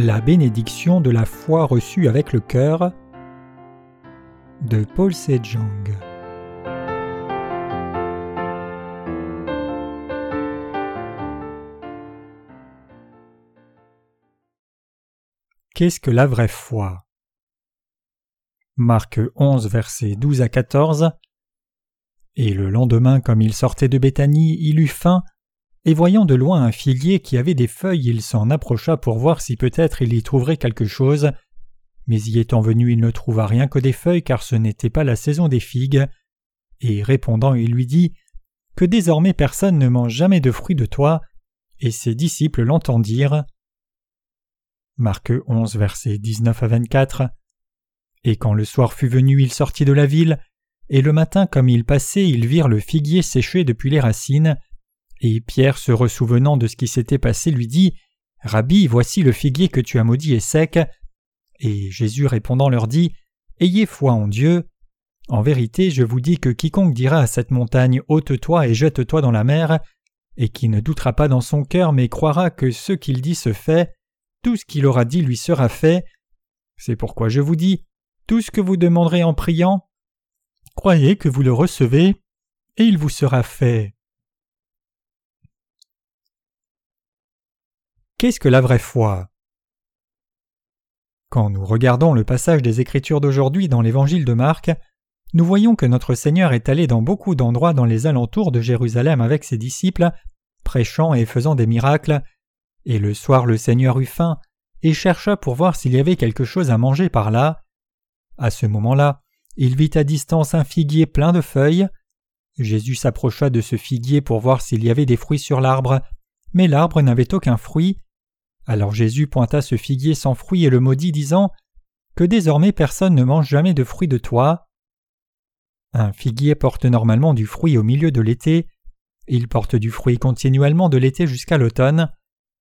La bénédiction de la foi reçue avec le cœur de Paul Sejong. Qu'est-ce que la vraie foi? Marc 11, versets 12 à 14. Et le lendemain, comme il sortait de Béthanie, il eut faim, et voyant de loin un figuier qui avait des feuilles, il s'en approcha pour voir si peut-être il y trouverait quelque chose. Mais y étant venu, il ne trouva rien que des feuilles, car ce n'était pas la saison des figues. Et répondant, il lui dit Que désormais personne ne mange jamais de fruits de toi. Et ses disciples l'entendirent. Marc 11, versets 19 à 24. Et quand le soir fut venu, il sortit de la ville, et le matin, comme il passait, ils virent le figuier séché depuis les racines. Et Pierre, se ressouvenant de ce qui s'était passé, lui dit Rabbi, voici le figuier que tu as maudit est sec. Et Jésus répondant leur dit Ayez foi en Dieu. En vérité, je vous dis que quiconque dira à cette montagne ôte-toi et jette-toi dans la mer, et qui ne doutera pas dans son cœur, mais croira que ce qu'il dit se fait, tout ce qu'il aura dit lui sera fait. C'est pourquoi je vous dis tout ce que vous demanderez en priant, croyez que vous le recevez, et il vous sera fait. Qu'est-ce que la vraie foi? Quand nous regardons le passage des Écritures d'aujourd'hui dans l'Évangile de Marc, nous voyons que notre Seigneur est allé dans beaucoup d'endroits dans les alentours de Jérusalem avec ses disciples, prêchant et faisant des miracles, et le soir le Seigneur eut faim, et chercha pour voir s'il y avait quelque chose à manger par là. À ce moment-là, il vit à distance un figuier plein de feuilles. Jésus s'approcha de ce figuier pour voir s'il y avait des fruits sur l'arbre, mais l'arbre n'avait aucun fruit. Alors Jésus pointa ce figuier sans fruit et le maudit, disant Que désormais personne ne mange jamais de fruits de toi. Un figuier porte normalement du fruit au milieu de l'été. Il porte du fruit continuellement de l'été jusqu'à l'automne.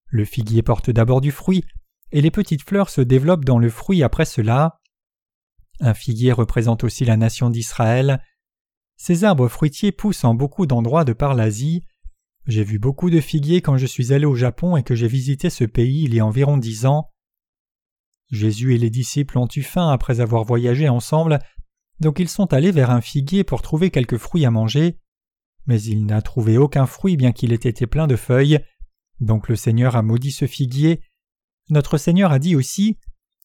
Le figuier porte d'abord du fruit, et les petites fleurs se développent dans le fruit après cela. Un figuier représente aussi la nation d'Israël. Ces arbres fruitiers poussent en beaucoup d'endroits de par l'Asie. J'ai vu beaucoup de figuiers quand je suis allé au Japon et que j'ai visité ce pays il y a environ dix ans. Jésus et les disciples ont eu faim après avoir voyagé ensemble, donc ils sont allés vers un figuier pour trouver quelques fruits à manger. Mais il n'a trouvé aucun fruit bien qu'il ait été plein de feuilles. Donc le Seigneur a maudit ce figuier. Notre Seigneur a dit aussi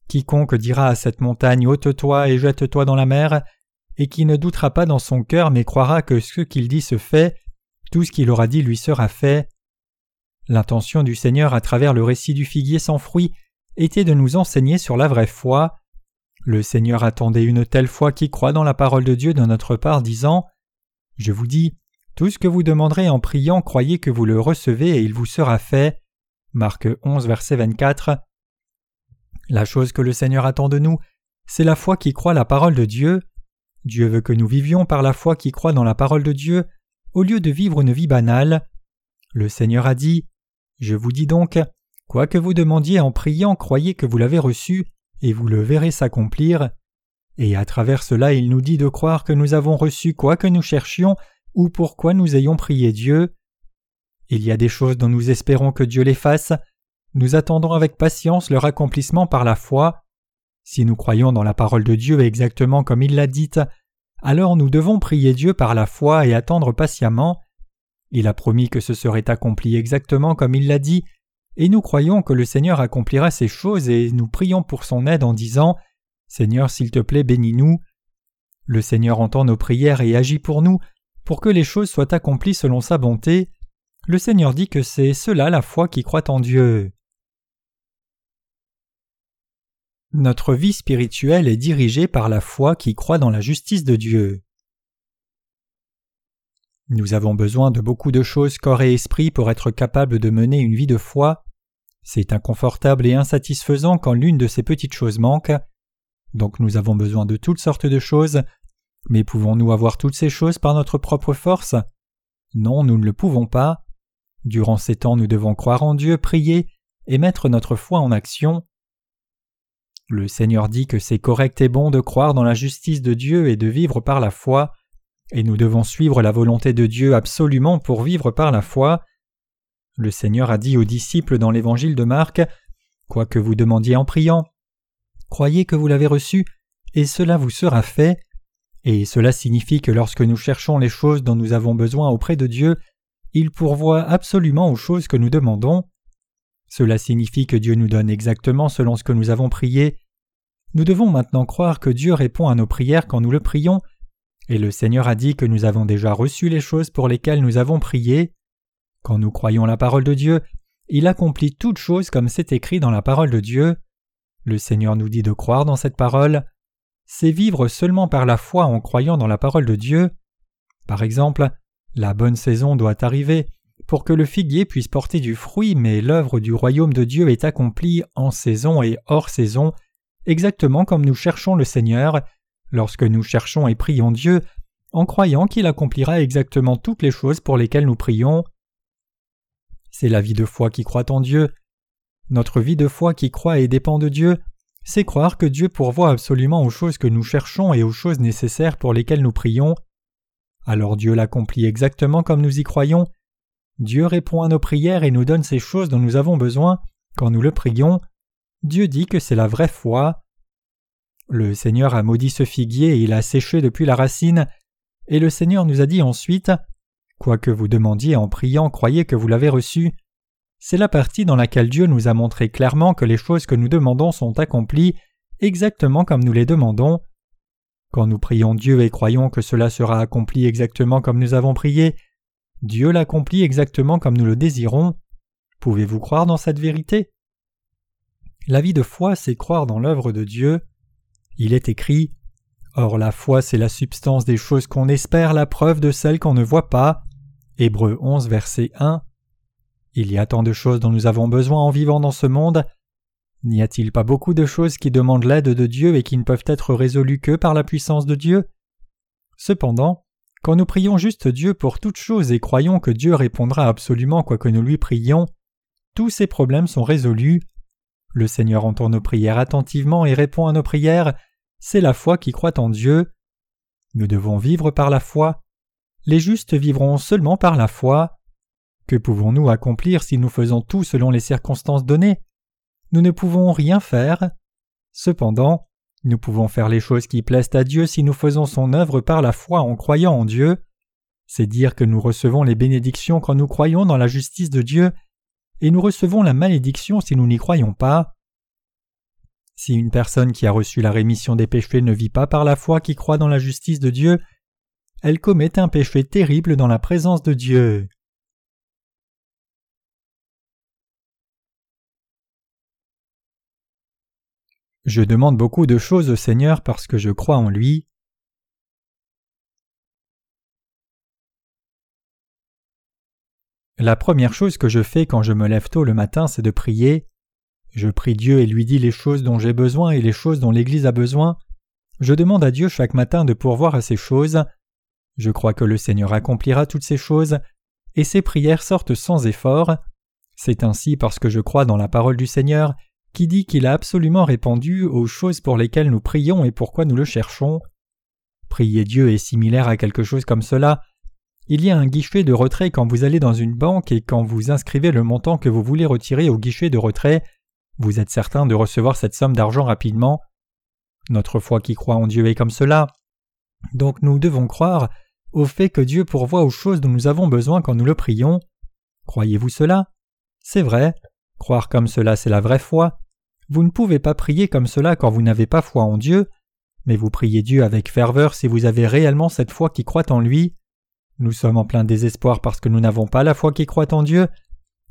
Quiconque dira à cette montagne ôte-toi et jette-toi dans la mer, et qui ne doutera pas dans son cœur mais croira que ce qu'il dit se fait, tout ce qu'il aura dit lui sera fait. L'intention du Seigneur à travers le récit du figuier sans fruit était de nous enseigner sur la vraie foi. Le Seigneur attendait une telle foi qui croit dans la parole de Dieu de notre part, disant Je vous dis, tout ce que vous demanderez en priant, croyez que vous le recevez et il vous sera fait. Marc 11, verset 24. La chose que le Seigneur attend de nous, c'est la foi qui croit la parole de Dieu. Dieu veut que nous vivions par la foi qui croit dans la parole de Dieu, au lieu de vivre une vie banale. Le Seigneur a dit Je vous dis donc, quoi que vous demandiez en priant, croyez que vous l'avez reçu, et vous le verrez s'accomplir. Et à travers cela, il nous dit de croire que nous avons reçu quoi que nous cherchions, ou pourquoi nous ayons prié Dieu. Il y a des choses dont nous espérons que Dieu les fasse, nous attendons avec patience leur accomplissement par la foi. Si nous croyons dans la parole de Dieu exactement comme il l'a dite, alors nous devons prier Dieu par la foi et attendre patiemment. Il a promis que ce serait accompli exactement comme il l'a dit, et nous croyons que le Seigneur accomplira ces choses et nous prions pour son aide en disant Seigneur, s'il te plaît, bénis-nous. Le Seigneur entend nos prières et agit pour nous, pour que les choses soient accomplies selon sa bonté. Le Seigneur dit que c'est cela la foi qui croit en Dieu. Notre vie spirituelle est dirigée par la foi qui croit dans la justice de Dieu. Nous avons besoin de beaucoup de choses corps et esprit pour être capables de mener une vie de foi. C'est inconfortable et insatisfaisant quand l'une de ces petites choses manque. Donc nous avons besoin de toutes sortes de choses, mais pouvons-nous avoir toutes ces choses par notre propre force? Non, nous ne le pouvons pas. Durant ces temps, nous devons croire en Dieu, prier et mettre notre foi en action. Le Seigneur dit que c'est correct et bon de croire dans la justice de Dieu et de vivre par la foi, et nous devons suivre la volonté de Dieu absolument pour vivre par la foi. Le Seigneur a dit aux disciples dans l'évangile de Marc Quoi que vous demandiez en priant, croyez que vous l'avez reçu, et cela vous sera fait. Et cela signifie que lorsque nous cherchons les choses dont nous avons besoin auprès de Dieu, il pourvoit absolument aux choses que nous demandons. Cela signifie que Dieu nous donne exactement selon ce que nous avons prié. Nous devons maintenant croire que Dieu répond à nos prières quand nous le prions, et le Seigneur a dit que nous avons déjà reçu les choses pour lesquelles nous avons prié. Quand nous croyons la parole de Dieu, il accomplit toutes choses comme c'est écrit dans la parole de Dieu. Le Seigneur nous dit de croire dans cette parole. C'est vivre seulement par la foi en croyant dans la parole de Dieu. Par exemple, la bonne saison doit arriver pour que le figuier puisse porter du fruit, mais l'œuvre du royaume de Dieu est accomplie en saison et hors saison, exactement comme nous cherchons le Seigneur, lorsque nous cherchons et prions Dieu, en croyant qu'il accomplira exactement toutes les choses pour lesquelles nous prions. C'est la vie de foi qui croit en Dieu. Notre vie de foi qui croit et dépend de Dieu, c'est croire que Dieu pourvoit absolument aux choses que nous cherchons et aux choses nécessaires pour lesquelles nous prions. Alors Dieu l'accomplit exactement comme nous y croyons. Dieu répond à nos prières et nous donne ces choses dont nous avons besoin quand nous le prions. Dieu dit que c'est la vraie foi. Le Seigneur a maudit ce figuier et il a séché depuis la racine, et le Seigneur nous a dit ensuite Quoi que vous demandiez en priant, croyez que vous l'avez reçu. C'est la partie dans laquelle Dieu nous a montré clairement que les choses que nous demandons sont accomplies exactement comme nous les demandons. Quand nous prions Dieu et croyons que cela sera accompli exactement comme nous avons prié, Dieu l'accomplit exactement comme nous le désirons. Pouvez-vous croire dans cette vérité? La vie de foi, c'est croire dans l'œuvre de Dieu. Il est écrit Or la foi, c'est la substance des choses qu'on espère, la preuve de celles qu'on ne voit pas. Hébreux 11, verset 1. Il y a tant de choses dont nous avons besoin en vivant dans ce monde. N'y a-t-il pas beaucoup de choses qui demandent l'aide de Dieu et qui ne peuvent être résolues que par la puissance de Dieu? Cependant, quand nous prions juste Dieu pour toutes choses et croyons que Dieu répondra absolument quoi que nous lui prions, tous ces problèmes sont résolus. Le Seigneur entend nos prières attentivement et répond à nos prières, c'est la foi qui croit en Dieu. Nous devons vivre par la foi. Les justes vivront seulement par la foi. Que pouvons-nous accomplir si nous faisons tout selon les circonstances données? Nous ne pouvons rien faire. Cependant, nous pouvons faire les choses qui plaisent à Dieu si nous faisons son œuvre par la foi en croyant en Dieu. C'est dire que nous recevons les bénédictions quand nous croyons dans la justice de Dieu, et nous recevons la malédiction si nous n'y croyons pas. Si une personne qui a reçu la rémission des péchés ne vit pas par la foi qui croit dans la justice de Dieu, elle commet un péché terrible dans la présence de Dieu. Je demande beaucoup de choses au Seigneur parce que je crois en lui. La première chose que je fais quand je me lève tôt le matin, c'est de prier. Je prie Dieu et lui dis les choses dont j'ai besoin et les choses dont l'Église a besoin. Je demande à Dieu chaque matin de pourvoir à ces choses. Je crois que le Seigneur accomplira toutes ces choses, et ces prières sortent sans effort. C'est ainsi parce que je crois dans la parole du Seigneur, qui dit qu'il a absolument répondu aux choses pour lesquelles nous prions et pourquoi nous le cherchons. Prier Dieu est similaire à quelque chose comme cela. Il y a un guichet de retrait quand vous allez dans une banque et quand vous inscrivez le montant que vous voulez retirer au guichet de retrait, vous êtes certain de recevoir cette somme d'argent rapidement. Notre foi qui croit en Dieu est comme cela. Donc nous devons croire au fait que Dieu pourvoit aux choses dont nous avons besoin quand nous le prions. Croyez-vous cela? C'est vrai. Croire comme cela, c'est la vraie foi. Vous ne pouvez pas prier comme cela quand vous n'avez pas foi en Dieu, mais vous priez Dieu avec ferveur si vous avez réellement cette foi qui croit en lui. Nous sommes en plein désespoir parce que nous n'avons pas la foi qui croit en Dieu,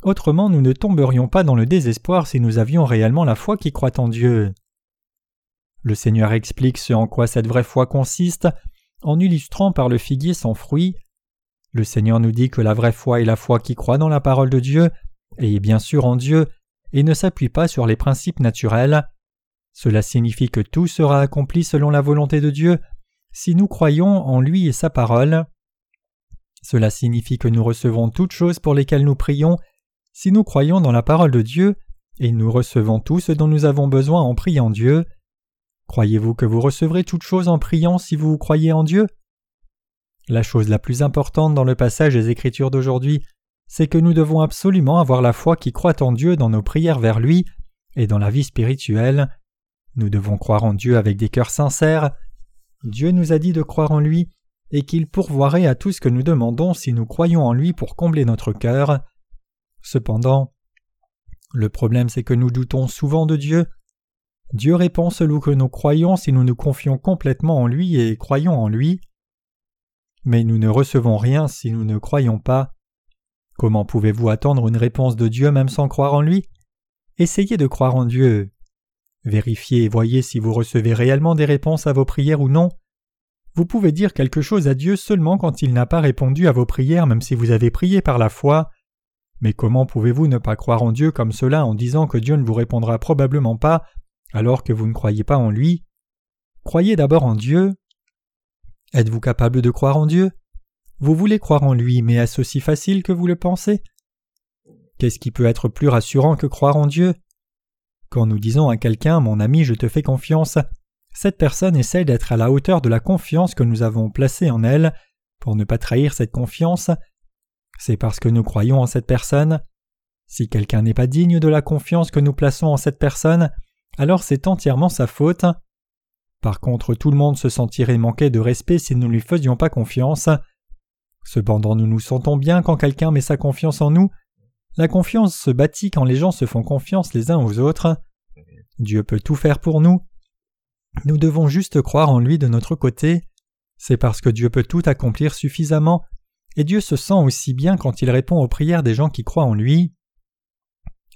Autrement, nous ne tomberions pas dans le désespoir si nous avions réellement la foi qui croit en Dieu. Le Seigneur explique ce en quoi cette vraie foi consiste en illustrant par le figuier sans fruit. Le Seigneur nous dit que la vraie foi est la foi qui croit dans la parole de Dieu et bien sûr en Dieu et ne s'appuie pas sur les principes naturels. Cela signifie que tout sera accompli selon la volonté de Dieu si nous croyons en lui et sa parole. Cela signifie que nous recevons toutes choses pour lesquelles nous prions si nous croyons dans la parole de Dieu, et nous recevons tout ce dont nous avons besoin en priant Dieu, croyez-vous que vous recevrez toute chose en priant si vous croyez en Dieu? La chose la plus importante dans le passage des Écritures d'aujourd'hui, c'est que nous devons absolument avoir la foi qui croit en Dieu dans nos prières vers lui, et dans la vie spirituelle. Nous devons croire en Dieu avec des cœurs sincères. Dieu nous a dit de croire en lui et qu'il pourvoirait à tout ce que nous demandons si nous croyons en lui pour combler notre cœur. Cependant, le problème c'est que nous doutons souvent de Dieu. Dieu répond selon que nous croyons si nous nous confions complètement en lui et croyons en lui. Mais nous ne recevons rien si nous ne croyons pas. Comment pouvez-vous attendre une réponse de Dieu même sans croire en lui? Essayez de croire en Dieu. Vérifiez et voyez si vous recevez réellement des réponses à vos prières ou non. Vous pouvez dire quelque chose à Dieu seulement quand il n'a pas répondu à vos prières même si vous avez prié par la foi. Mais comment pouvez-vous ne pas croire en Dieu comme cela en disant que Dieu ne vous répondra probablement pas alors que vous ne croyez pas en lui? Croyez d'abord en Dieu. Êtes-vous capable de croire en Dieu? Vous voulez croire en lui, mais est-ce aussi facile que vous le pensez? Qu'est-ce qui peut être plus rassurant que croire en Dieu? Quand nous disons à quelqu'un Mon ami, je te fais confiance, cette personne essaie d'être à la hauteur de la confiance que nous avons placée en elle. Pour ne pas trahir cette confiance, c'est parce que nous croyons en cette personne. Si quelqu'un n'est pas digne de la confiance que nous plaçons en cette personne, alors c'est entièrement sa faute. Par contre, tout le monde se sentirait manquer de respect si nous ne lui faisions pas confiance. Cependant, nous nous sentons bien quand quelqu'un met sa confiance en nous. La confiance se bâtit quand les gens se font confiance les uns aux autres. Dieu peut tout faire pour nous. Nous devons juste croire en lui de notre côté. C'est parce que Dieu peut tout accomplir suffisamment et Dieu se sent aussi bien quand il répond aux prières des gens qui croient en lui.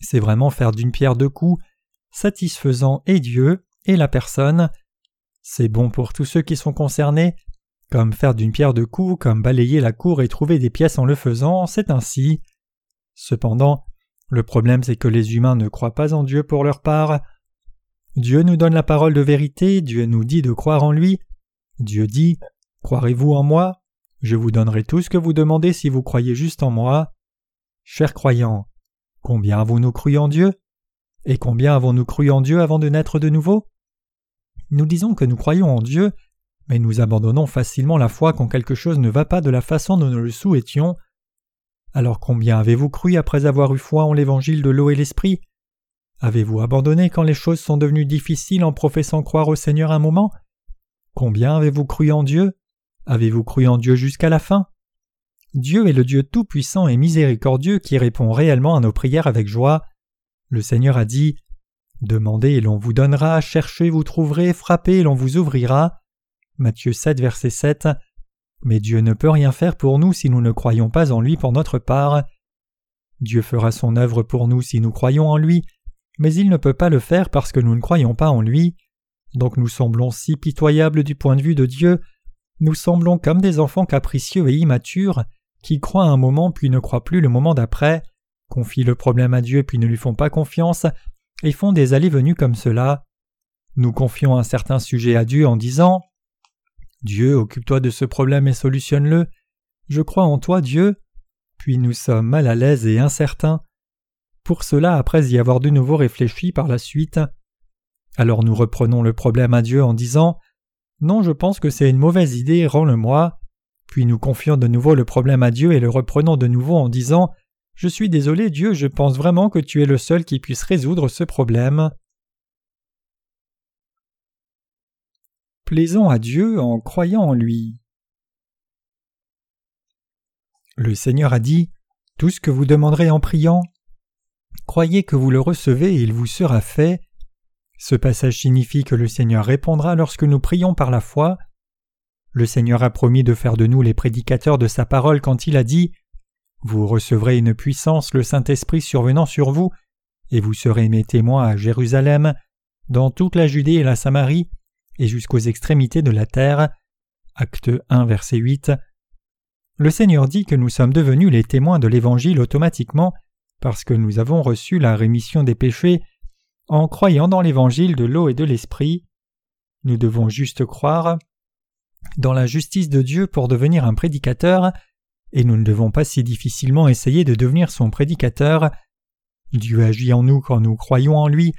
C'est vraiment faire d'une pierre deux coups, satisfaisant et Dieu et la personne. C'est bon pour tous ceux qui sont concernés, comme faire d'une pierre deux coups, comme balayer la cour et trouver des pièces en le faisant, c'est ainsi. Cependant, le problème c'est que les humains ne croient pas en Dieu pour leur part. Dieu nous donne la parole de vérité, Dieu nous dit de croire en lui. Dieu dit Croirez-vous en moi? Je vous donnerai tout ce que vous demandez si vous croyez juste en moi. Chers croyants, combien avons-nous cru en Dieu? Et combien avons-nous cru en Dieu avant de naître de nouveau? Nous disons que nous croyons en Dieu, mais nous abandonnons facilement la foi quand quelque chose ne va pas de la façon dont nous le souhaitions. Alors combien avez-vous cru après avoir eu foi en l'évangile de l'eau et l'esprit? Avez-vous abandonné quand les choses sont devenues difficiles en professant croire au Seigneur un moment? Combien avez-vous cru en Dieu? Avez-vous cru en Dieu jusqu'à la fin? Dieu est le Dieu tout-puissant et miséricordieux qui répond réellement à nos prières avec joie. Le Seigneur a dit Demandez et l'on vous donnera, cherchez, vous trouverez, frappez et l'on vous ouvrira. Matthieu 7, verset 7. Mais Dieu ne peut rien faire pour nous si nous ne croyons pas en lui pour notre part. Dieu fera son œuvre pour nous si nous croyons en lui, mais il ne peut pas le faire parce que nous ne croyons pas en lui. Donc nous semblons si pitoyables du point de vue de Dieu nous semblons comme des enfants capricieux et immatures, qui croient un moment puis ne croient plus le moment d'après, confient le problème à Dieu puis ne lui font pas confiance, et font des allées-venues comme cela. Nous confions un certain sujet à Dieu en disant Dieu, occupe-toi de ce problème et solutionne-le. Je crois en toi, Dieu. Puis nous sommes mal à l'aise et incertains. Pour cela, après y avoir de nouveau réfléchi par la suite, alors nous reprenons le problème à Dieu en disant non, je pense que c'est une mauvaise idée, rends-le-moi. Puis nous confions de nouveau le problème à Dieu et le reprenons de nouveau en disant Je suis désolé, Dieu, je pense vraiment que tu es le seul qui puisse résoudre ce problème. Plaisons à Dieu en croyant en lui. Le Seigneur a dit Tout ce que vous demanderez en priant, croyez que vous le recevez et il vous sera fait. Ce passage signifie que le Seigneur répondra lorsque nous prions par la foi. Le Seigneur a promis de faire de nous les prédicateurs de sa parole quand il a dit Vous recevrez une puissance, le Saint-Esprit survenant sur vous, et vous serez mes témoins à Jérusalem, dans toute la Judée et la Samarie, et jusqu'aux extrémités de la terre. Acte 1, verset 8. Le Seigneur dit que nous sommes devenus les témoins de l'Évangile automatiquement parce que nous avons reçu la rémission des péchés en croyant dans l'évangile de l'eau et de l'esprit. Nous devons juste croire dans la justice de Dieu pour devenir un prédicateur, et nous ne devons pas si difficilement essayer de devenir son prédicateur. Dieu agit en nous quand nous croyons en lui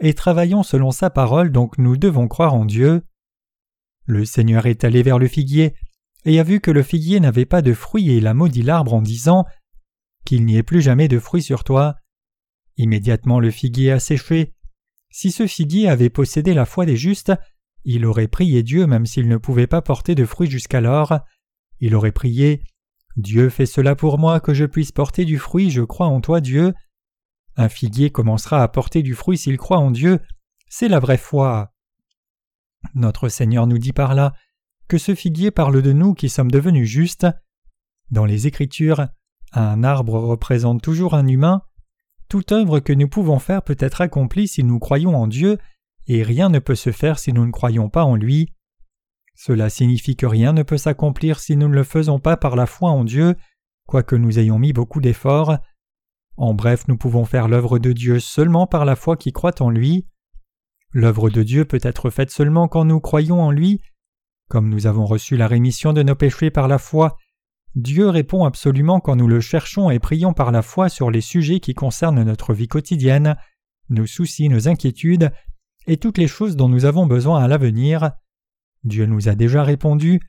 et travaillons selon sa parole, donc nous devons croire en Dieu. Le Seigneur est allé vers le figuier et a vu que le figuier n'avait pas de fruits et il a maudit l'arbre en disant Qu'il n'y ait plus jamais de fruits sur toi. Immédiatement le figuier a séché, Si ce figuier avait possédé la foi des justes, il aurait prié Dieu même s'il ne pouvait pas porter de fruits jusqu'alors. Il aurait prié Dieu fais cela pour moi que je puisse porter du fruit, je crois en toi Dieu. Un figuier commencera à porter du fruit s'il croit en Dieu, c'est la vraie foi. Notre Seigneur nous dit par là que ce figuier parle de nous qui sommes devenus justes. Dans les Écritures, un arbre représente toujours un humain. Toute œuvre que nous pouvons faire peut être accomplie si nous croyons en Dieu, et rien ne peut se faire si nous ne croyons pas en lui. Cela signifie que rien ne peut s'accomplir si nous ne le faisons pas par la foi en Dieu, quoique nous ayons mis beaucoup d'efforts. En bref, nous pouvons faire l'œuvre de Dieu seulement par la foi qui croit en lui. L'œuvre de Dieu peut être faite seulement quand nous croyons en lui. Comme nous avons reçu la rémission de nos péchés par la foi, Dieu répond absolument quand nous le cherchons et prions par la foi sur les sujets qui concernent notre vie quotidienne, nos soucis, nos inquiétudes, et toutes les choses dont nous avons besoin à l'avenir. Dieu nous a déjà répondu.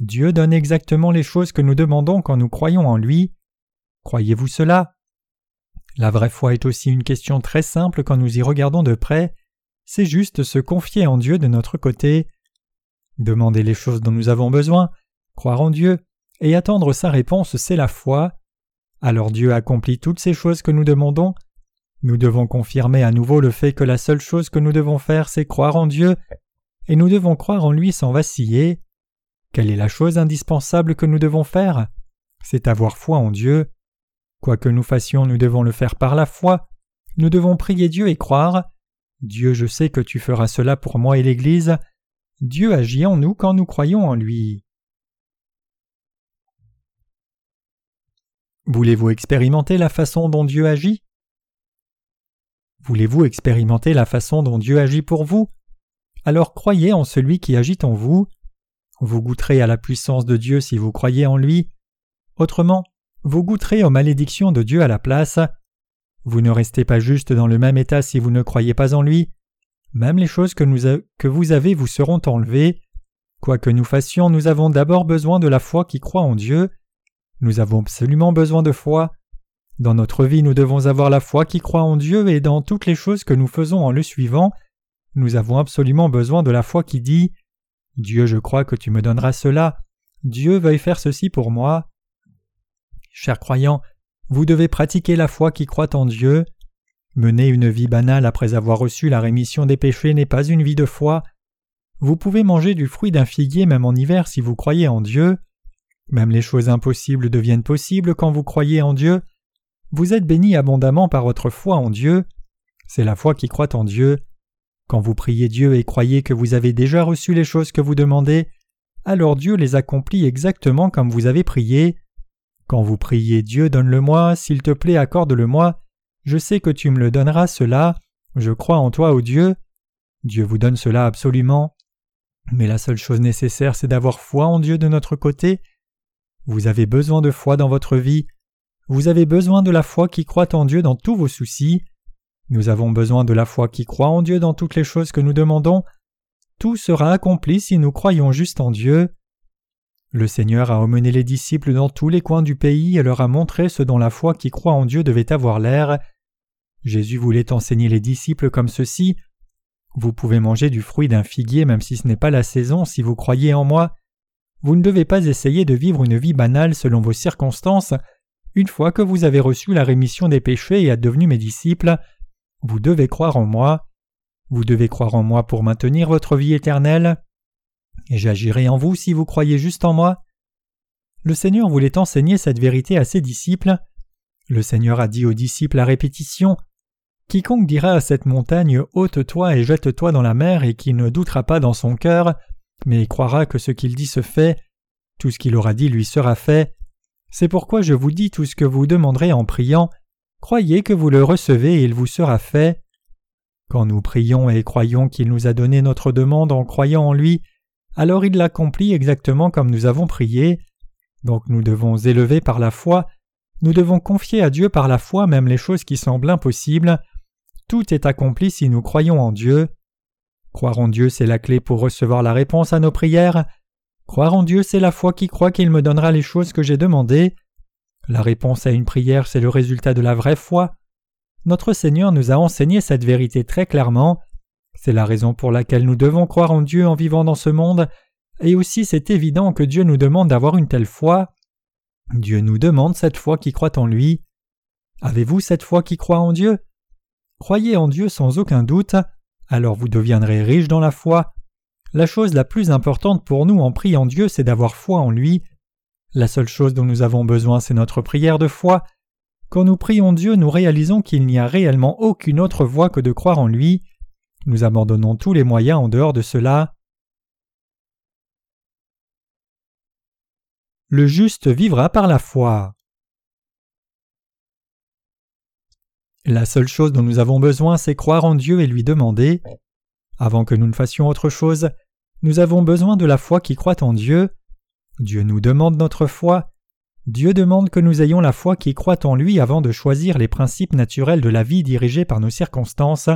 Dieu donne exactement les choses que nous demandons quand nous croyons en lui. Croyez-vous cela? La vraie foi est aussi une question très simple quand nous y regardons de près. C'est juste se confier en Dieu de notre côté. Demander les choses dont nous avons besoin, croire en Dieu, et attendre sa réponse, c'est la foi. Alors Dieu accomplit toutes ces choses que nous demandons. Nous devons confirmer à nouveau le fait que la seule chose que nous devons faire, c'est croire en Dieu et nous devons croire en lui sans vaciller. Quelle est la chose indispensable que nous devons faire? C'est avoir foi en Dieu. Quoi que nous fassions, nous devons le faire par la foi. Nous devons prier Dieu et croire. Dieu, je sais que tu feras cela pour moi et l'Église. Dieu agit en nous quand nous croyons en lui. Voulez-vous expérimenter la façon dont Dieu agit? Voulez-vous expérimenter la façon dont Dieu agit pour vous? Alors croyez en celui qui agit en vous. Vous goûterez à la puissance de Dieu si vous croyez en lui. Autrement, vous goûterez aux malédictions de Dieu à la place. Vous ne restez pas juste dans le même état si vous ne croyez pas en lui. Même les choses que, vous avez vous seront enlevées. Quoi que nous fassions, nous avons d'abord besoin de la foi qui croit en Dieu. Nous avons absolument besoin de foi. Dans notre vie, nous devons avoir la foi qui croit en Dieu et dans toutes les choses que nous faisons en le suivant, nous avons absolument besoin de la foi qui dit Dieu, je crois que tu me donneras cela. Dieu veuille faire ceci pour moi. Chers croyants, vous devez pratiquer la foi qui croit en Dieu. Mener une vie banale après avoir reçu la rémission des péchés n'est pas une vie de foi. Vous pouvez manger du fruit d'un figuier même en hiver si vous croyez en Dieu. Même les choses impossibles deviennent possibles quand vous croyez en Dieu. Vous êtes bénis abondamment par votre foi en Dieu. C'est la foi qui croit en Dieu. Quand vous priez Dieu et croyez que vous avez déjà reçu les choses que vous demandez, alors Dieu les accomplit exactement comme vous avez prié. Quand vous priez Dieu donne-le-moi, s'il te plaît accorde-le-moi, je sais que tu me le donneras cela, je crois en toi, ô Dieu. Dieu vous donne cela absolument. Mais la seule chose nécessaire, c'est d'avoir foi en Dieu de notre côté. Vous avez besoin de foi dans votre vie. Vous avez besoin de la foi qui croit en Dieu dans tous vos soucis. Nous avons besoin de la foi qui croit en Dieu dans toutes les choses que nous demandons. Tout sera accompli si nous croyons juste en Dieu. Le Seigneur a emmené les disciples dans tous les coins du pays et leur a montré ce dont la foi qui croit en Dieu devait avoir l'air. Jésus voulait enseigner les disciples comme ceci. Vous pouvez manger du fruit d'un figuier même si ce n'est pas la saison si vous croyez en moi. Vous ne devez pas essayer de vivre une vie banale selon vos circonstances. Une fois que vous avez reçu la rémission des péchés et êtes devenus mes disciples, vous devez croire en moi. Vous devez croire en moi pour maintenir votre vie éternelle. Et j'agirai en vous si vous croyez juste en moi. Le Seigneur voulait enseigner cette vérité à ses disciples. Le Seigneur a dit aux disciples à répétition Quiconque dira à cette montagne ôte-toi et jette-toi dans la mer et qui ne doutera pas dans son cœur, mais croira que ce qu'il dit se fait, tout ce qu'il aura dit lui sera fait. C'est pourquoi je vous dis tout ce que vous demanderez en priant, croyez que vous le recevez et il vous sera fait. Quand nous prions et croyons qu'il nous a donné notre demande en croyant en lui, alors il l'accomplit exactement comme nous avons prié. Donc nous devons élever par la foi, nous devons confier à Dieu par la foi même les choses qui semblent impossibles. Tout est accompli si nous croyons en Dieu. Croire en Dieu, c'est la clé pour recevoir la réponse à nos prières. Croire en Dieu, c'est la foi qui croit qu'il me donnera les choses que j'ai demandées. La réponse à une prière, c'est le résultat de la vraie foi. notre Seigneur nous a enseigné cette vérité très clairement. C'est la raison pour laquelle nous devons croire en Dieu en vivant dans ce monde, et aussi c'est évident que Dieu nous demande d'avoir une telle foi. Dieu nous demande cette foi qui croit en lui. Avez-vous cette foi qui croit en Dieu? Croyez en Dieu sans aucun doute, alors vous deviendrez riche dans la foi. La chose la plus importante pour nous en priant Dieu, c'est d'avoir foi en lui. La seule chose dont nous avons besoin, c'est notre prière de foi. Quand nous prions Dieu, nous réalisons qu'il n'y a réellement aucune autre voie que de croire en lui. Nous abandonnons tous les moyens en dehors de cela. Le juste vivra par la foi. La seule chose dont nous avons besoin, c'est croire en Dieu et lui demander. Avant que nous ne fassions autre chose, nous avons besoin de la foi qui croit en Dieu. Dieu nous demande notre foi. Dieu demande que nous ayons la foi qui croit en lui avant de choisir les principes naturels de la vie dirigés par nos circonstances.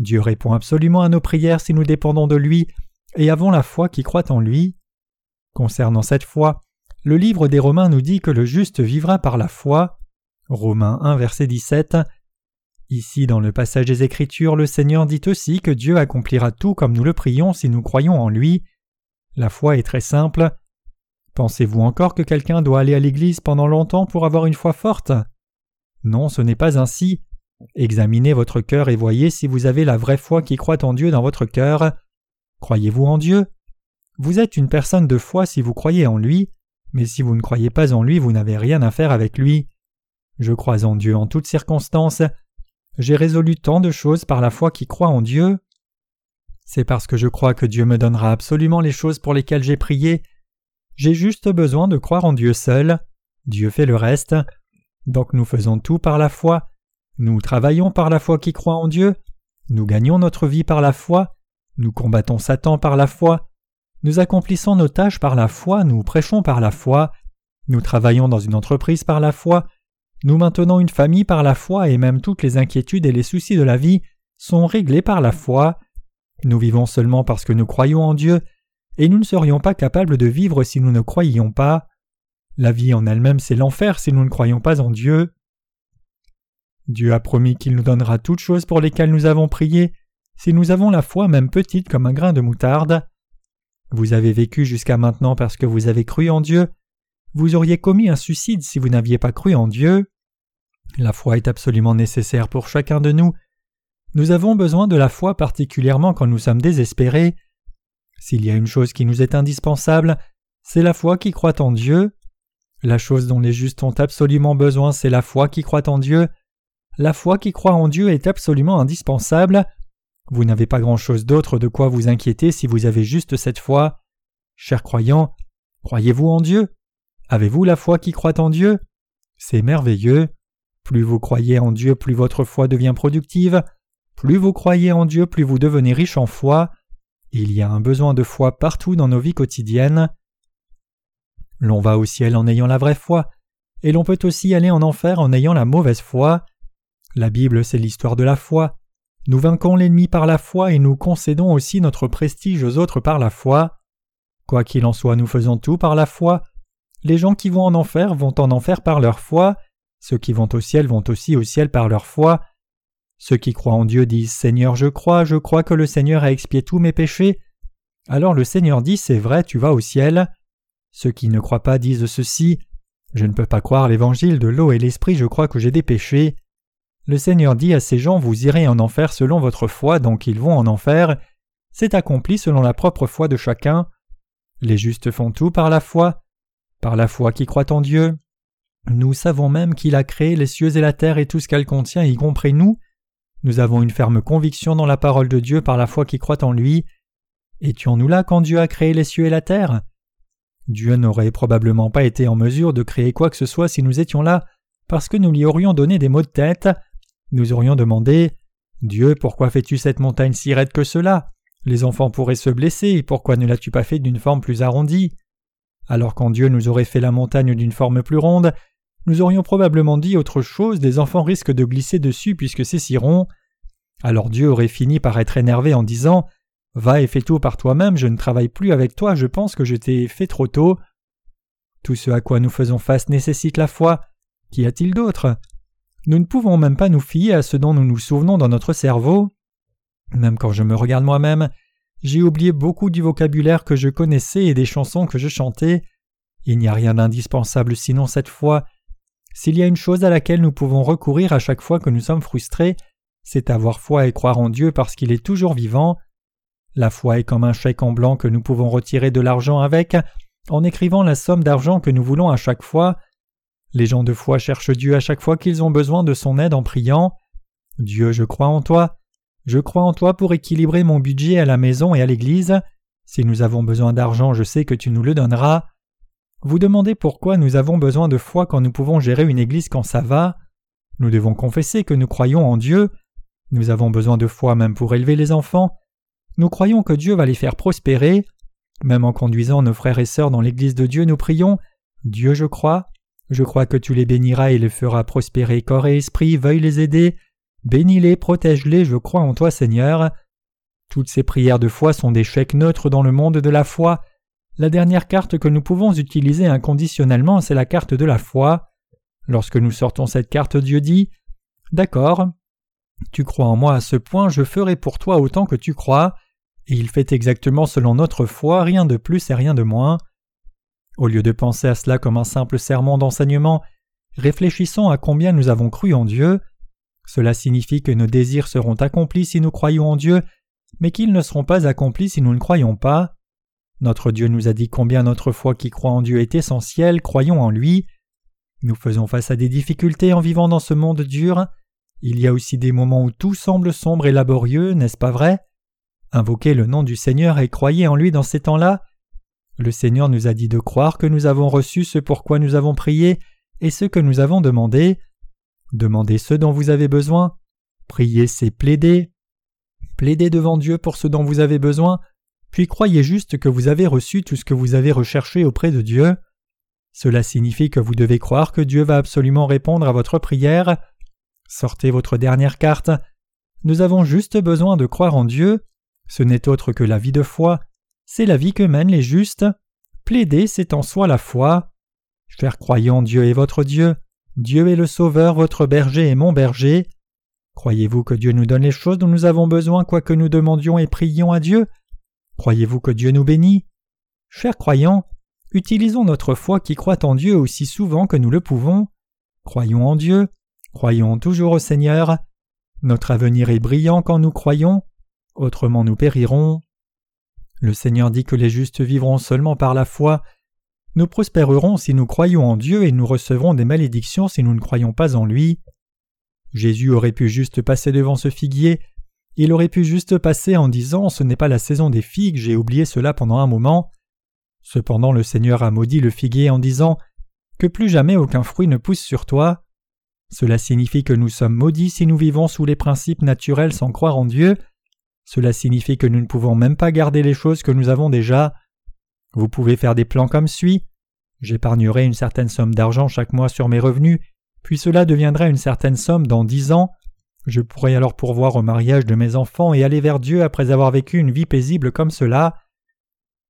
Dieu répond absolument à nos prières si nous dépendons de lui et avons la foi qui croit en lui. Concernant cette foi, le livre des Romains nous dit que le juste vivra par la foi. Romains 1 verset 17. Ici dans le passage des Écritures, le Seigneur dit aussi que Dieu accomplira tout comme nous le prions si nous croyons en lui. La foi est très simple. Pensez-vous encore que quelqu'un doit aller à l'église pendant longtemps pour avoir une foi forte? Non, ce n'est pas ainsi. Examinez votre cœur et voyez si vous avez la vraie foi qui croit en Dieu dans votre cœur. Croyez-vous en Dieu? Vous êtes une personne de foi si vous croyez en lui, mais si vous ne croyez pas en lui, vous n'avez rien à faire avec lui. Je crois en Dieu en toutes circonstances. J'ai résolu tant de choses par la foi qui croit en Dieu. C'est parce que je crois que Dieu me donnera absolument les choses pour lesquelles j'ai prié. J'ai juste besoin de croire en Dieu seul. Dieu fait le reste. Donc nous faisons tout par la foi. Nous travaillons par la foi qui croit en Dieu. Nous gagnons notre vie par la foi. Nous combattons Satan par la foi. Nous accomplissons nos tâches par la foi. Nous prêchons par la foi. Nous travaillons dans une entreprise par la foi. Nous maintenons une famille par la foi et même toutes les inquiétudes et les soucis de la vie sont réglés par la foi. Nous vivons seulement parce que nous croyons en Dieu, et nous ne serions pas capables de vivre si nous ne croyions pas. La vie en elle-même c'est l'enfer si nous ne croyons pas en Dieu. Dieu a promis qu'il nous donnera toutes choses pour lesquelles nous avons prié, si nous avons la foi même petite comme un grain de moutarde. Vous avez vécu jusqu'à maintenant parce que vous avez cru en Dieu, vous auriez commis un suicide si vous n'aviez pas cru en Dieu. La foi est absolument nécessaire pour chacun de nous. Nous avons besoin de la foi particulièrement quand nous sommes désespérés. S'il y a une chose qui nous est indispensable, c'est la foi qui croit en Dieu. La chose dont les justes ont absolument besoin, c'est la foi qui croit en Dieu. La foi qui croit en Dieu est absolument indispensable. Vous n'avez pas grand-chose d'autre de quoi vous inquiéter si vous avez juste cette foi. Chers croyants, croyez-vous en Dieu? Avez-vous la foi qui croit en Dieu? C'est merveilleux. Plus vous croyez en Dieu, plus votre foi devient productive. Plus vous croyez en Dieu, plus vous devenez riche en foi. Il y a un besoin de foi partout dans nos vies quotidiennes. L'on va au ciel en ayant la vraie foi, et l'on peut aussi aller en enfer en ayant la mauvaise foi. La Bible, c'est l'histoire de la foi. Nous vainquons l'ennemi par la foi et nous concédons aussi notre prestige aux autres par la foi. Quoi qu'il en soit, nous faisons tout par la foi, les gens qui vont en enfer vont en enfer par leur foi, ceux qui vont au ciel vont aussi au ciel par leur foi. Ceux qui croient en Dieu disent Seigneur, je crois, je crois que le Seigneur a expié tous mes péchés. Alors le Seigneur dit C'est vrai, tu vas au ciel. Ceux qui ne croient pas disent ceci Je ne peux pas croire l'évangile de l'eau et l'esprit, je crois que j'ai des péchés. Le Seigneur dit à ces gens Vous irez en enfer selon votre foi, donc ils vont en enfer. C'est accompli selon la propre foi de chacun. Les justes font tout par la foi. Par la foi qui croit en Dieu, nous savons même qu'il a créé les cieux et la terre et tout ce qu'elle contient, y compris nous. Nous avons une ferme conviction dans la parole de Dieu par la foi qui croit en lui. Étions-nous là quand Dieu a créé les cieux et la terre? Dieu n'aurait probablement pas été en mesure de créer quoi que ce soit si nous étions là, parce que nous lui aurions donné des mots de tête. Nous aurions demandé Dieu, pourquoi fais-tu cette montagne si raide que cela? Les enfants pourraient se blesser, pourquoi ne l'as-tu pas fait d'une forme plus arrondie? Alors quand Dieu nous aurait fait la montagne d'une forme plus ronde, nous aurions probablement dit autre chose, des enfants risquent de glisser dessus puisque c'est si rond. Alors Dieu aurait fini par être énervé en disant Va et fais tout par toi-même, je ne travaille plus avec toi, je pense que je t'ai fait trop tôt. Tout ce à quoi nous faisons face nécessite la foi. Qu'y a-t-il d'autre? Nous ne pouvons même pas nous fier à ce dont nous nous souvenons dans notre cerveau. Même quand je me regarde moi-même, j'ai oublié beaucoup du vocabulaire que je connaissais et des chansons que je chantais. Il n'y a rien d'indispensable sinon cette foi. S'il y a une chose à laquelle nous pouvons recourir à chaque fois que nous sommes frustrés, c'est avoir foi et croire en Dieu parce qu'il est toujours vivant. La foi est comme un chèque en blanc que nous pouvons retirer de l'argent avec en écrivant la somme d'argent que nous voulons à chaque fois. Les gens de foi cherchent Dieu à chaque fois qu'ils ont besoin de son aide en priant. Dieu, je crois en toi. Je crois en toi pour équilibrer mon budget à la maison et à l'église. Si nous avons besoin d'argent, je sais que tu nous le donneras. Vous demandez pourquoi nous avons besoin de foi quand nous pouvons gérer une église quand ça va. Nous devons confesser que nous croyons en Dieu. Nous avons besoin de foi même pour élever les enfants. Nous croyons que Dieu va les faire prospérer. Même en conduisant nos frères et sœurs dans l'église de Dieu, nous prions Dieu, je crois. Je crois que tu les béniras et les feras prospérer corps et esprit, veuille les aider. Bénis-les, protège-les, je crois en toi, Seigneur. Toutes ces prières de foi sont des chèques neutres dans le monde de la foi. La dernière carte que nous pouvons utiliser inconditionnellement, c'est la carte de la foi. Lorsque nous sortons cette carte, Dieu dit D'accord, tu crois en moi à ce point, je ferai pour toi autant que tu crois, et il fait exactement selon notre foi, rien de plus et rien de moins. Au lieu de penser à cela comme un simple serment d'enseignement, réfléchissons à combien nous avons cru en Dieu. Cela signifie que nos désirs seront accomplis si nous croyons en Dieu, mais qu'ils ne seront pas accomplis si nous ne croyons pas. Notre Dieu nous a dit combien notre foi qui croit en Dieu est essentielle, croyons en lui. Nous faisons face à des difficultés en vivant dans ce monde dur. Il y a aussi des moments où tout semble sombre et laborieux, n'est-ce pas vrai? Invoquez le nom du Seigneur et croyez en lui dans ces temps-là. Le Seigneur nous a dit de croire que nous avons reçu ce pourquoi nous avons prié et ce que nous avons demandé. Demandez ce dont vous avez besoin. Priez, c'est plaider. Plaidez devant Dieu pour ce dont vous avez besoin, puis croyez juste que vous avez reçu tout ce que vous avez recherché auprès de Dieu. Cela signifie que vous devez croire que Dieu va absolument répondre à votre prière. Sortez votre dernière carte. Nous avons juste besoin de croire en Dieu. Ce n'est autre que la vie de foi. C'est la vie que mènent les justes. Plaider, c'est en soi la foi. Chers croyants, Dieu est votre Dieu. Dieu est le Sauveur, votre berger et mon berger. Croyez-vous que Dieu nous donne les choses dont nous avons besoin, quoique nous demandions et prions à Dieu? Croyez-vous que Dieu nous bénit? Chers croyants, utilisons notre foi qui croit en Dieu aussi souvent que nous le pouvons. Croyons en Dieu, Croyons toujours au Seigneur. Notre avenir est brillant quand nous croyons, autrement nous périrons. Le Seigneur dit que les justes vivront seulement par la foi. Nous prospérerons si nous croyons en Dieu et nous recevrons des malédictions si nous ne croyons pas en lui. Jésus aurait pu juste passer devant ce figuier, il aurait pu juste passer en disant Ce n'est pas la saison des figues, j'ai oublié cela pendant un moment. Cependant le Seigneur a maudit le figuier en disant Que plus jamais aucun fruit ne pousse sur toi. Cela signifie que nous sommes maudits si nous vivons sous les principes naturels sans croire en Dieu. Cela signifie que nous ne pouvons même pas garder les choses que nous avons déjà. Vous pouvez faire des plans comme suit. J'épargnerai une certaine somme d'argent chaque mois sur mes revenus, puis cela deviendra une certaine somme dans dix ans. Je pourrai alors pourvoir au mariage de mes enfants et aller vers Dieu après avoir vécu une vie paisible comme cela.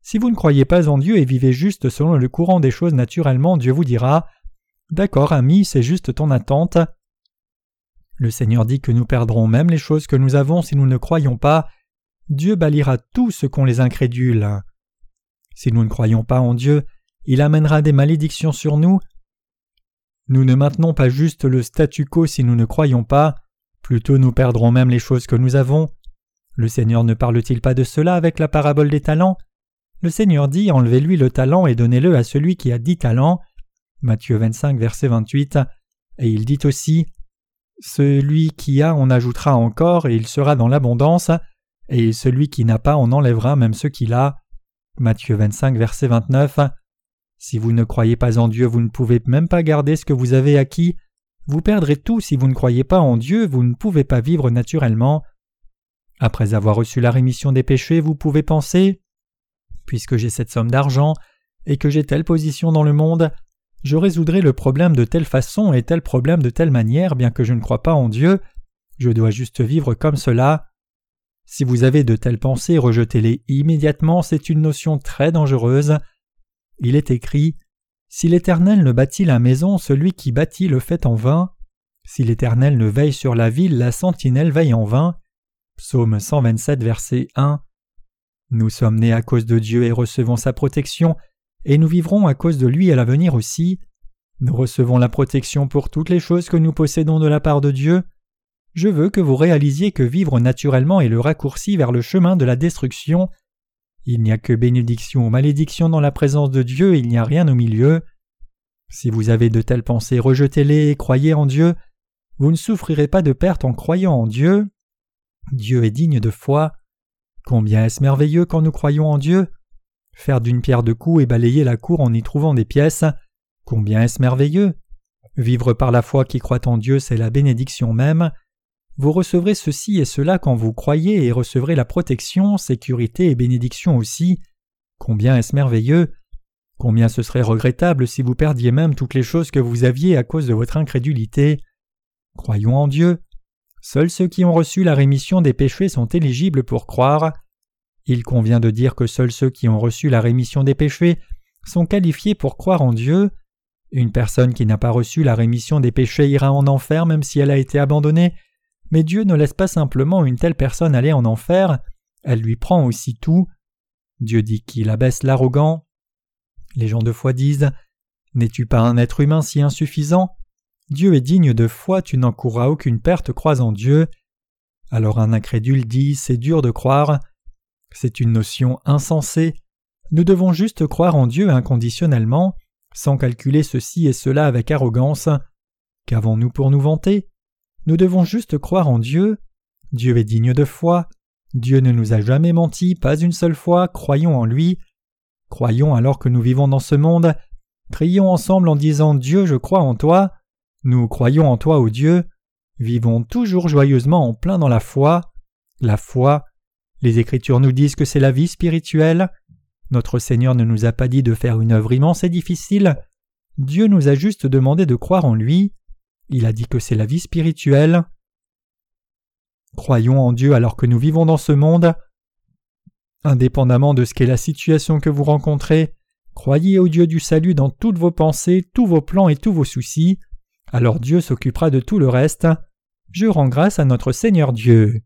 Si vous ne croyez pas en Dieu et vivez juste selon le courant des choses naturellement, Dieu vous dira D'accord, ami, c'est juste ton attente. Le Seigneur dit que nous perdrons même les choses que nous avons si nous ne croyons pas. Dieu balira tout ce qu'ont les incrédules. Si nous ne croyons pas en Dieu, il amènera des malédictions sur nous. Nous ne maintenons pas juste le statu quo si nous ne croyons pas, plutôt nous perdrons même les choses que nous avons. Le Seigneur ne parle-t-il pas de cela avec la parabole des talents? Le Seigneur dit Enlevez-lui le talent et donnez-le à celui qui a dix talents. Matthieu 25, verset 28. Et il dit aussi Celui qui a en ajoutera encore, et il sera dans l'abondance, et celui qui n'a pas en enlèvera même ce qu'il a. Matthieu 25, verset 29. Si vous ne croyez pas en Dieu, vous ne pouvez même pas garder ce que vous avez acquis. Vous perdrez tout si vous ne croyez pas en Dieu, vous ne pouvez pas vivre naturellement. Après avoir reçu la rémission des péchés, vous pouvez penser Puisque j'ai cette somme d'argent, et que j'ai telle position dans le monde, je résoudrai le problème de telle façon et tel problème de telle manière, bien que je ne crois pas en Dieu, je dois juste vivre comme cela. Si vous avez de telles pensées, rejetez-les immédiatement, c'est une notion très dangereuse. Il est écrit Si l'Éternel ne bâtit la maison, celui qui bâtit le fait en vain. Si l'Éternel ne veille sur la ville, la sentinelle veille en vain. Psaume 127, verset 1. Nous sommes nés à cause de Dieu et recevons sa protection, et nous vivrons à cause de lui à l'avenir aussi. Nous recevons la protection pour toutes les choses que nous possédons de la part de Dieu. Je veux que vous réalisiez que vivre naturellement est le raccourci vers le chemin de la destruction. Il n'y a que bénédiction ou malédiction dans la présence de Dieu, il n'y a rien au milieu. Si vous avez de telles pensées, rejetez-les et croyez en Dieu. Vous ne souffrirez pas de perte en croyant en Dieu. Dieu est digne de foi. Combien est-ce merveilleux quand nous croyons en Dieu Faire d'une pierre deux coups et balayer la cour en y trouvant des pièces. Combien est-ce merveilleux Vivre par la foi qui croit en Dieu, c'est la bénédiction même. Vous recevrez ceci et cela quand vous croyez et recevrez la protection, sécurité et bénédiction aussi. Combien est-ce merveilleux Combien ce serait regrettable si vous perdiez même toutes les choses que vous aviez à cause de votre incrédulité. Croyons en Dieu. Seuls ceux qui ont reçu la rémission des péchés sont éligibles pour croire. Il convient de dire que seuls ceux qui ont reçu la rémission des péchés sont qualifiés pour croire en Dieu. Une personne qui n'a pas reçu la rémission des péchés ira en enfer même si elle a été abandonnée, mais Dieu ne laisse pas simplement une telle personne aller en enfer, elle lui prend aussi tout. Dieu dit qu'il abaisse l'arrogant. Les gens de foi disent N'es-tu pas un être humain si insuffisant? Dieu est digne de foi, tu n'encourras aucune perte, crois en Dieu. Alors un incrédule dit C'est dur de croire. C'est une notion insensée. Nous devons juste croire en Dieu inconditionnellement, sans calculer ceci et cela avec arrogance. Qu'avons-nous pour nous vanter? Nous devons juste croire en Dieu. Dieu est digne de foi. Dieu ne nous a jamais menti, pas une seule fois, croyons en lui. Croyons alors que nous vivons dans ce monde. Crions ensemble en disant Dieu, je crois en toi. Nous croyons en toi, ô Dieu. Vivons toujours joyeusement en plein dans la foi. La foi, les Écritures nous disent que c'est la vie spirituelle. Notre Seigneur ne nous a pas dit de faire une œuvre immense et difficile. Dieu nous a juste demandé de croire en lui. Il a dit que c'est la vie spirituelle. Croyons en Dieu alors que nous vivons dans ce monde. Indépendamment de ce qu'est la situation que vous rencontrez, croyez au Dieu du salut dans toutes vos pensées, tous vos plans et tous vos soucis. Alors Dieu s'occupera de tout le reste. Je rends grâce à notre Seigneur Dieu.